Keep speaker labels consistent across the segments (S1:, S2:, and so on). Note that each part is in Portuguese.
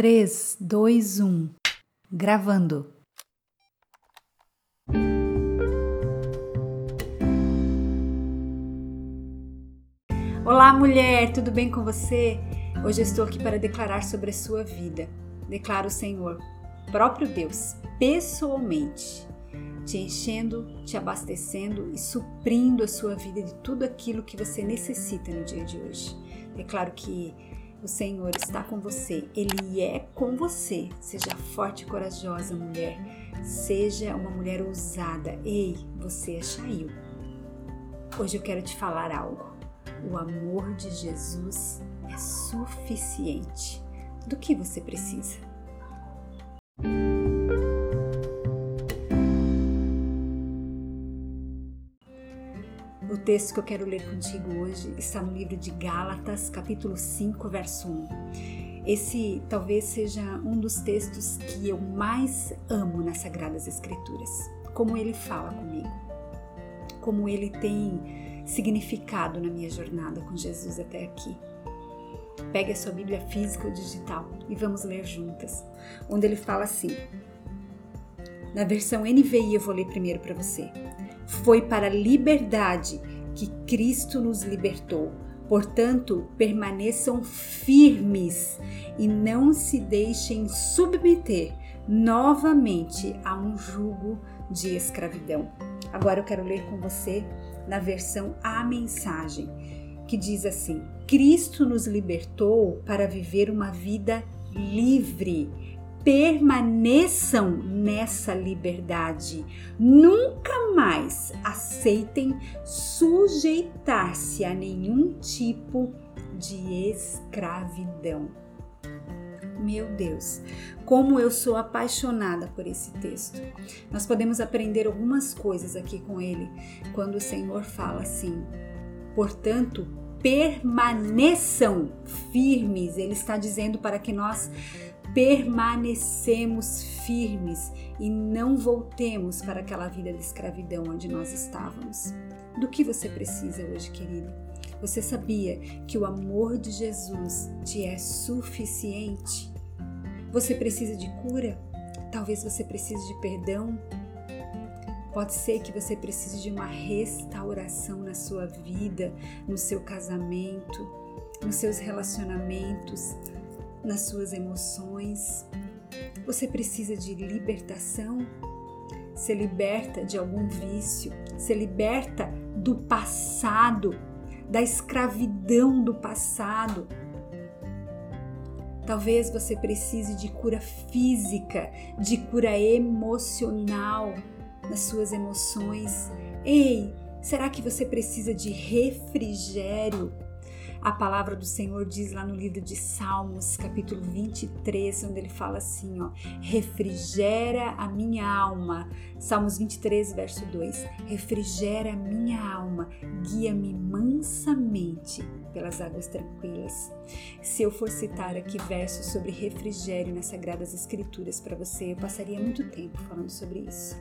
S1: 3, 2, 1. Gravando. Olá, mulher, tudo bem com você? Hoje eu estou aqui para declarar sobre a sua vida. Declaro o Senhor, próprio Deus, pessoalmente, te enchendo, te abastecendo e suprindo a sua vida de tudo aquilo que você necessita no dia de hoje. Declaro que o Senhor está com você, Ele é com você. Seja forte e corajosa, mulher. Seja uma mulher ousada. Ei, você é Shail. Hoje eu quero te falar algo. O amor de Jesus é suficiente. Do que você precisa? Texto que eu quero ler contigo hoje está no livro de Gálatas, capítulo 5, verso 1. Esse talvez seja um dos textos que eu mais amo nas Sagradas Escrituras. Como ele fala comigo, como ele tem significado na minha jornada com Jesus até aqui. Pegue a sua Bíblia física ou digital e vamos ler juntas. Onde ele fala assim: na versão NVI eu vou ler primeiro para você. Foi para a liberdade que Cristo nos libertou. Portanto, permaneçam firmes e não se deixem submeter novamente a um jugo de escravidão. Agora eu quero ler com você na versão A Mensagem, que diz assim: Cristo nos libertou para viver uma vida livre permaneçam nessa liberdade. Nunca mais aceitem sujeitar-se a nenhum tipo de escravidão. Meu Deus, como eu sou apaixonada por esse texto. Nós podemos aprender algumas coisas aqui com ele quando o Senhor fala assim: portanto, permaneçam firmes. Ele está dizendo para que nós permanecemos firmes e não voltemos para aquela vida de escravidão onde nós estávamos. Do que você precisa hoje, querido? Você sabia que o amor de Jesus te é suficiente? Você precisa de cura? Talvez você precise de perdão? Pode ser que você precise de uma restauração na sua vida, no seu casamento, nos seus relacionamentos, nas suas emoções. Você precisa de libertação. Se liberta de algum vício, se liberta do passado, da escravidão do passado. Talvez você precise de cura física, de cura emocional nas suas emoções. Ei, será que você precisa de refrigério? A palavra do Senhor diz lá no livro de Salmos, capítulo 23, onde ele fala assim, ó: "Refrigera a minha alma". Salmos 23, verso 2: "Refrigera a minha alma, guia-me mansamente pelas águas tranquilas". Se eu for citar aqui versos sobre refrigério nas sagradas escrituras para você, eu passaria muito tempo falando sobre isso.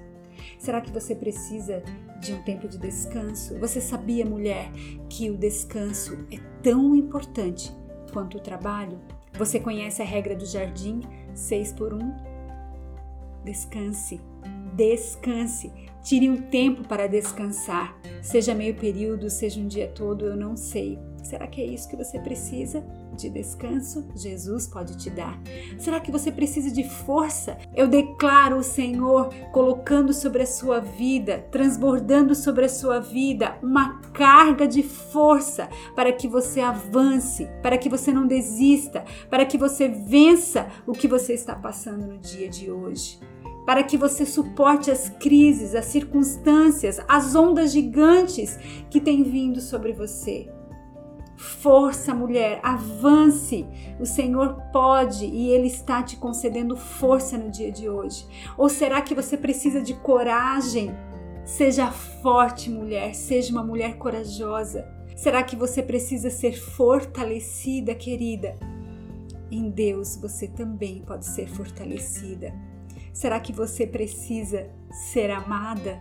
S1: Será que você precisa de um tempo de descanso? Você sabia, mulher, que o descanso é tão importante quanto o trabalho? Você conhece a regra do jardim 6 por 1? Descanse, descanse. Tire um tempo para descansar. Seja meio período, seja um dia todo, eu não sei. Será que é isso que você precisa? De descanso? Jesus pode te dar. Será que você precisa de força? Eu declaro o Senhor colocando sobre a sua vida, transbordando sobre a sua vida uma carga de força para que você avance, para que você não desista, para que você vença o que você está passando no dia de hoje para que você suporte as crises, as circunstâncias, as ondas gigantes que têm vindo sobre você. Força, mulher, avance. O Senhor pode e Ele está te concedendo força no dia de hoje. Ou será que você precisa de coragem? Seja forte, mulher, seja uma mulher corajosa. Será que você precisa ser fortalecida, querida? Em Deus você também pode ser fortalecida. Será que você precisa ser amada?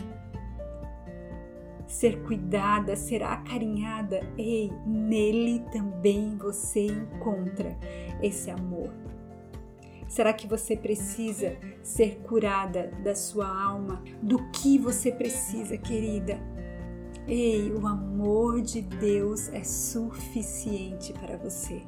S1: ser cuidada, ser acarinhada, ei, nele também você encontra esse amor. Será que você precisa ser curada da sua alma? Do que você precisa, querida? Ei, o amor de Deus é suficiente para você.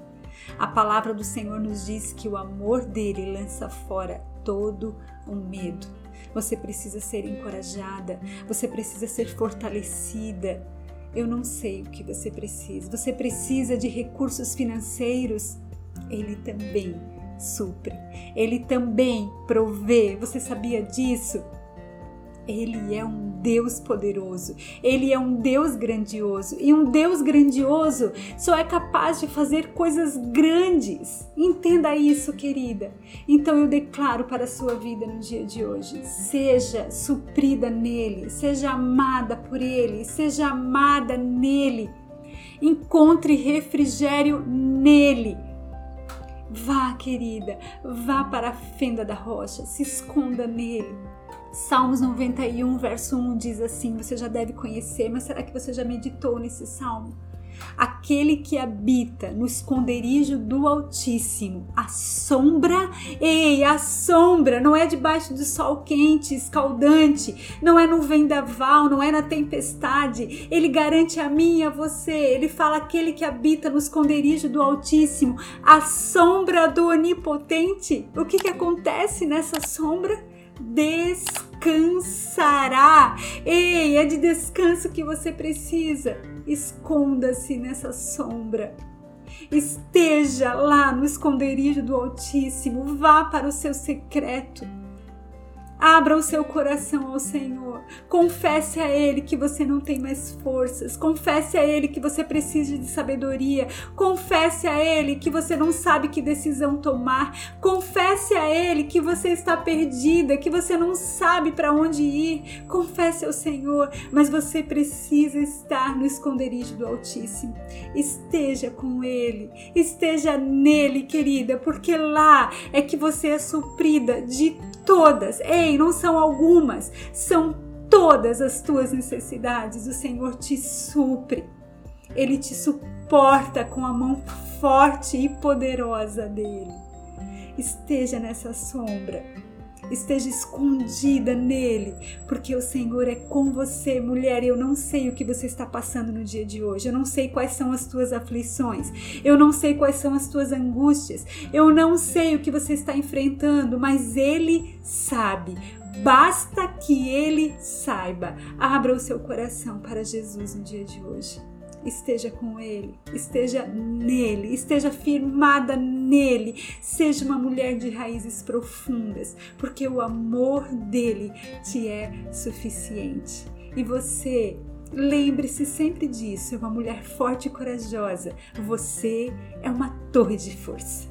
S1: A palavra do Senhor nos diz que o amor dele lança fora todo o medo. Você precisa ser encorajada, você precisa ser fortalecida. Eu não sei o que você precisa. Você precisa de recursos financeiros? Ele também supre. Ele também provê. Você sabia disso? Ele é um Deus poderoso, Ele é um Deus grandioso e um Deus grandioso só é capaz de fazer coisas grandes. Entenda isso, querida. Então eu declaro para a sua vida no dia de hoje: seja suprida nele, seja amada por Ele, seja amada nele. Encontre refrigério nele. Vá, querida, vá para a fenda da rocha, se esconda nele Salmos 91, verso 1 diz assim: você já deve conhecer, mas será que você já meditou nesse salmo? Aquele que habita no esconderijo do Altíssimo, a sombra, ei, a sombra, não é debaixo do sol quente, escaldante, não é no vendaval, não é na tempestade. Ele garante a mim e a você. Ele fala aquele que habita no esconderijo do Altíssimo, a sombra do Onipotente. O que, que acontece nessa sombra? Descansará. Ei, é de descanso que você precisa. Esconda-se nessa sombra. Esteja lá no esconderijo do Altíssimo. Vá para o seu secreto Abra o seu coração ao Senhor. Confesse a Ele que você não tem mais forças. Confesse a Ele que você precisa de sabedoria. Confesse a Ele que você não sabe que decisão tomar. Confesse a Ele que você está perdida, que você não sabe para onde ir. Confesse ao Senhor, mas você precisa estar no esconderijo do Altíssimo. Esteja com Ele, esteja nele, querida, porque lá é que você é suprida de todas, ei, não são algumas, são todas as tuas necessidades. O Senhor te supre, Ele te suporta com a mão forte e poderosa dele. Esteja nessa sombra esteja escondida nele, porque o Senhor é com você, mulher. Eu não sei o que você está passando no dia de hoje, eu não sei quais são as tuas aflições, eu não sei quais são as tuas angústias, eu não sei o que você está enfrentando, mas Ele sabe. Basta que Ele saiba. Abra o seu coração para Jesus no dia de hoje esteja com Ele, esteja nele, esteja firmada nele, seja uma mulher de raízes profundas, porque o amor dele te é suficiente. E você Lembre-se sempre disso, é uma mulher forte e corajosa. Você é uma torre de força.